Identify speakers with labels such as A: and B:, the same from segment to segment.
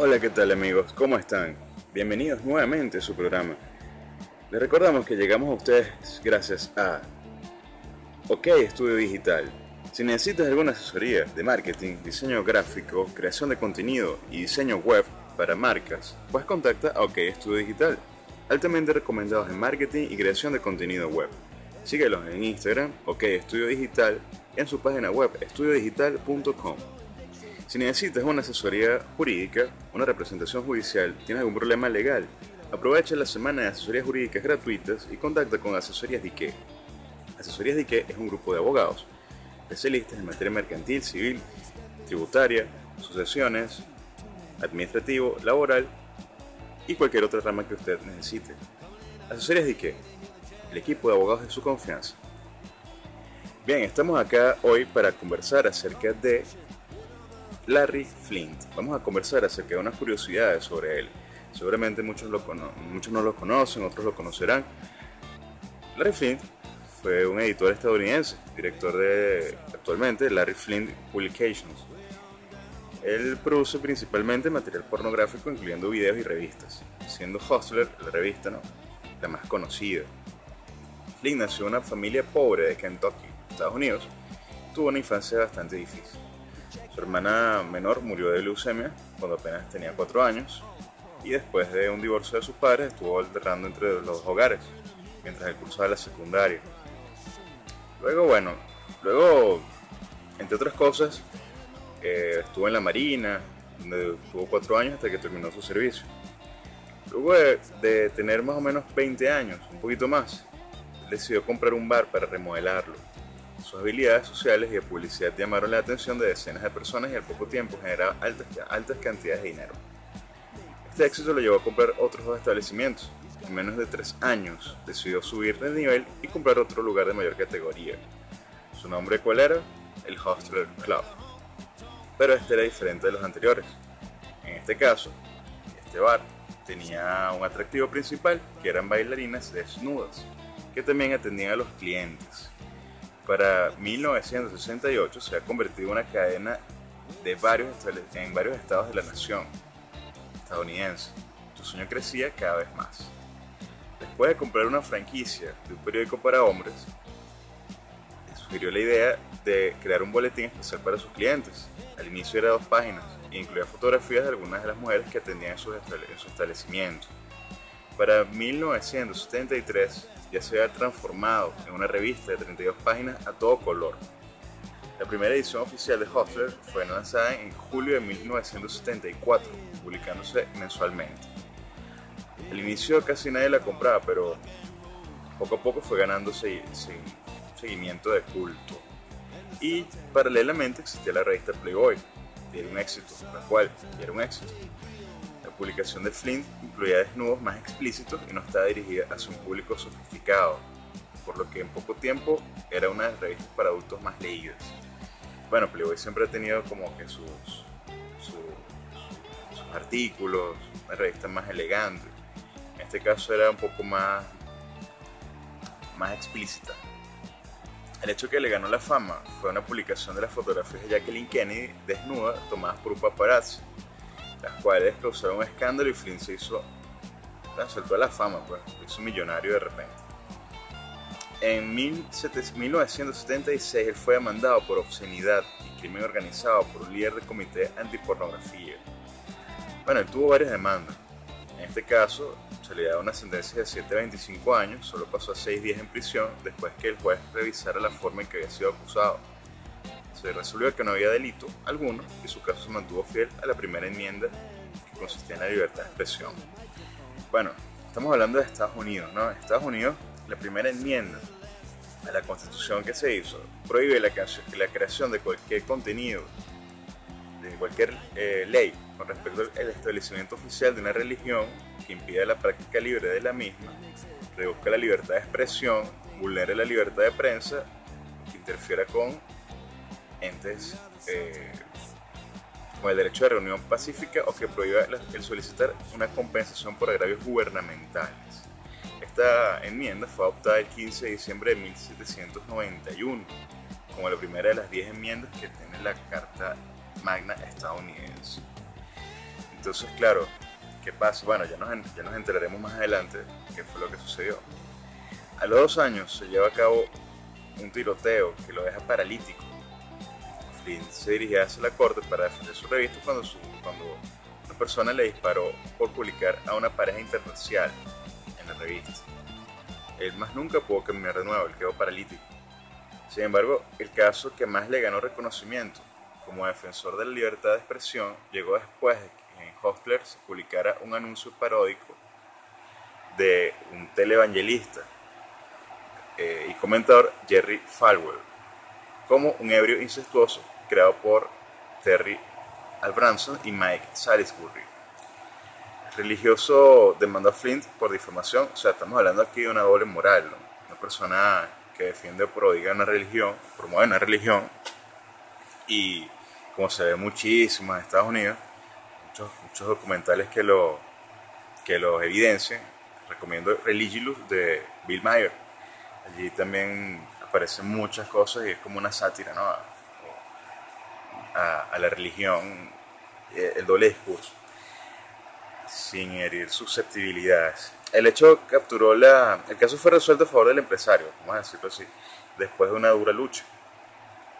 A: Hola, ¿qué tal amigos? ¿Cómo están? Bienvenidos nuevamente a su programa. Les recordamos que llegamos a ustedes gracias a OK Estudio Digital. Si necesitas alguna asesoría de marketing, diseño gráfico, creación de contenido y diseño web para marcas, pues contacta a OK Estudio Digital, altamente recomendados en marketing y creación de contenido web. Síguelos en Instagram, OK Estudio Digital, en su página web estudiodigital.com. Si necesitas una asesoría jurídica, una representación judicial, tienes algún problema legal, aprovecha la semana de asesorías jurídicas gratuitas y contacta con Asesorías Dique. Asesorías Dique es un grupo de abogados, especialistas en materia mercantil, civil, tributaria, sucesiones, administrativo, laboral y cualquier otra rama que usted necesite. Asesorías Dique, el equipo de abogados de su confianza. Bien, estamos acá hoy para conversar acerca de Larry Flint. Vamos a conversar acerca de unas curiosidades sobre él. Seguramente muchos, lo muchos no lo conocen, otros lo conocerán. Larry Flint fue un editor estadounidense, director de actualmente Larry Flint Publications. Él produce principalmente material pornográfico, incluyendo videos y revistas, siendo Hustler la revista ¿no? la más conocida. Flint nació en una familia pobre de Kentucky, Estados Unidos. Tuvo una infancia bastante difícil. Su hermana menor murió de leucemia cuando apenas tenía 4 años y después de un divorcio de sus padres estuvo alternando entre los hogares mientras él cursaba la secundaria. Luego, bueno, luego, entre otras cosas, eh, estuvo en la Marina, donde estuvo 4 años hasta que terminó su servicio. Luego de, de tener más o menos 20 años, un poquito más, decidió comprar un bar para remodelarlo sus habilidades sociales y de publicidad llamaron la atención de decenas de personas y al poco tiempo generaba altas, altas cantidades de dinero. Este éxito lo llevó a comprar otros dos establecimientos. En menos de tres años decidió subir de nivel y comprar otro lugar de mayor categoría. ¿Su nombre cuál era? El Hostler Club. Pero este era diferente de los anteriores. En este caso, este bar tenía un atractivo principal que eran bailarinas desnudas, que también atendían a los clientes para 1968 se ha convertido en una cadena de varios en varios estados de la nación estadounidense. Su sueño crecía cada vez más. Después de comprar una franquicia de un periódico para hombres, sugirió la idea de crear un boletín especial para sus clientes. Al inicio era dos páginas e incluía fotografías de algunas de las mujeres que atendían en su establecimiento. Para 1973 ya se había transformado en una revista de 32 páginas a todo color. La primera edición oficial de Hustler fue lanzada en julio de 1974, publicándose mensualmente. Al inicio casi nadie la compraba, pero poco a poco fue ganando seguimiento de culto. Y paralelamente existía la revista Playboy, que era un éxito, la cual era un éxito publicación de Flint incluía desnudos más explícitos y no estaba dirigida hacia un público sofisticado, por lo que en poco tiempo era una de las revistas para adultos más leídas. Bueno, Playboy siempre ha tenido como que sus, sus, artículos, una revista más elegante. En este caso era un poco más, más explícita. El hecho que le ganó la fama fue una publicación de las fotografías de Jacqueline Kennedy desnuda tomadas por un paparazzi las cuales causaron un escándalo y Flynn se hizo, saltó a la fama, pues, hizo millonario de repente. En 1976 él fue demandado por obscenidad y crimen organizado por un líder del comité antipornografía. Bueno, él tuvo varias demandas. En este caso, se le da una sentencia de 7 a 25 años, solo pasó a 6 días en prisión después que el juez revisara la forma en que había sido acusado se resolvió que no había delito alguno y su caso se mantuvo fiel a la primera enmienda que consistía en la libertad de expresión. Bueno, estamos hablando de Estados Unidos, ¿no? Estados Unidos, la primera enmienda a la constitución que se hizo prohíbe la, creación de cualquier contenido, de cualquier eh, ley con respecto al establecimiento oficial de una religión que impida la práctica libre de la misma, reduzca la libertad de expresión, vulnere la libertad de prensa, que interfiera con entes eh, como el derecho de reunión pacífica o que prohíba el solicitar una compensación por agravios gubernamentales. Esta enmienda fue adoptada el 15 de diciembre de 1791 como la primera de las 10 enmiendas que tiene la Carta Magna estadounidense. Entonces, claro, ¿qué pasa? Bueno, ya nos, ya nos enteraremos más adelante qué fue lo que sucedió. A los dos años se lleva a cabo un tiroteo que lo deja paralítico. Se dirigía hacia la corte para defender su revista cuando, cuando una persona le disparó por publicar a una pareja interracial en la revista. Él más nunca pudo caminar de nuevo, él quedó paralítico. Sin embargo, el caso que más le ganó reconocimiento como defensor de la libertad de expresión llegó después de que en Hostler se publicara un anuncio paródico de un televangelista eh, y comentador Jerry Falwell como un ebrio incestuoso creado por Terry Albranson y Mike Salisbury. El religioso demandó a Flint por difamación, o sea, estamos hablando aquí de una doble moral, una persona que defiende o prodiga una religión, promueve una religión y como se ve muchísimo en Estados Unidos, muchos, muchos documentales que lo, que lo evidencian, recomiendo Religious de Bill Maher, allí también aparecen muchas cosas y es como una sátira ¿no? A, a la religión, eh, el doble discurso, sin herir susceptibilidades. El hecho capturó la... El caso fue resuelto a favor del empresario, vamos a decirlo así, después de una dura lucha.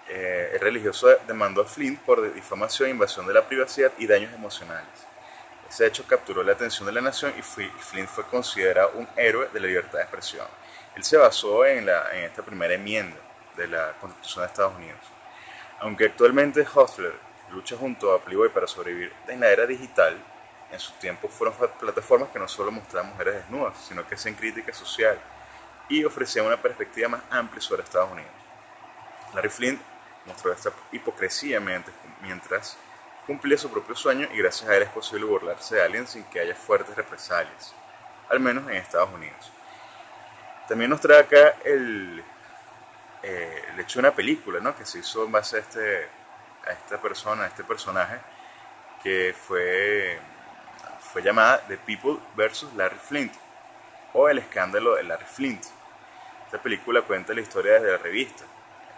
A: Eh, el religioso demandó a Flint por difamación, invasión de la privacidad y daños emocionales. Ese hecho capturó la atención de la nación y Flint fue considerado un héroe de la libertad de expresión. Él se basó en, la, en esta primera enmienda de la Constitución de Estados Unidos. Aunque actualmente Hustler lucha junto a Playboy para sobrevivir en la era digital, en su tiempo fueron plataformas que no solo mostraban mujeres desnudas, sino que hacían crítica social y ofrecían una perspectiva más amplia sobre Estados Unidos. Larry Flint mostró esta hipocresía mientras cumplía su propio sueño y gracias a él es posible burlarse de alguien sin que haya fuertes represalias, al menos en Estados Unidos. También nos trae acá el, eh, el hecho de una película ¿no? que se hizo en base a, este, a esta persona, a este personaje, que fue, fue llamada The People vs. Larry Flint, o El escándalo de Larry Flint. Esta película cuenta la historia desde la revista,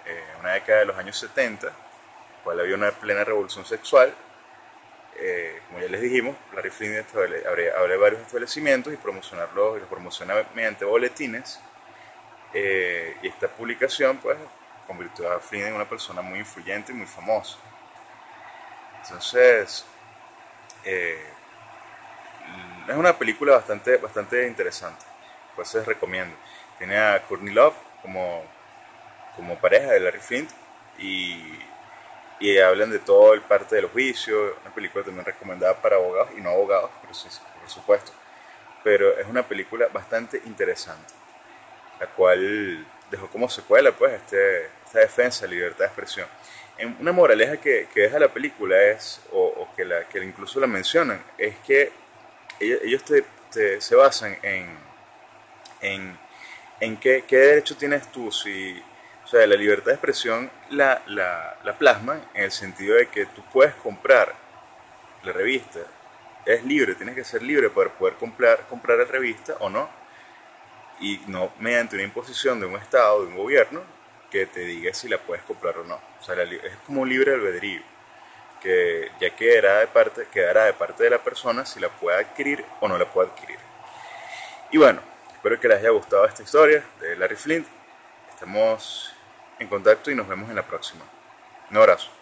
A: eh, una década de los años 70, cual había una plena revolución sexual. Eh, como ya les dijimos, Larry Flint abre, varios establecimientos y promocionarlos, y los promociona mediante boletines. Eh, y esta publicación pues convirtió a Flynn en una persona muy influyente y muy famosa. Entonces, es una película bastante, bastante interesante, pues les recomiendo. Tiene a Courtney Love como como pareja de Larry Flint y, y hablan de todo el parte del juicio, una película también recomendada para abogados y no abogados, por supuesto. Pero es una película bastante interesante, la cual dejó como secuela pues este, esta defensa de libertad de expresión. En una moraleja que, que deja la película es, o, que, la, que incluso la mencionan, es que ellos te, se basan en, en, en qué, qué derecho tienes tú si o sea, la libertad de expresión la, la, la plasman en el sentido de que tú puedes comprar la revista, es libre, tienes que ser libre para poder comprar, comprar la revista o no, y no mediante una imposición de un Estado, de un gobierno, que te diga si la puedes comprar o no. O sea, es como un libre albedrío, que ya quedará de, parte, quedará de parte de la persona si la puede adquirir o no la puede adquirir. Y bueno, espero que les haya gustado esta historia de Larry Flint. Estamos en contacto y nos vemos en la próxima. Un abrazo.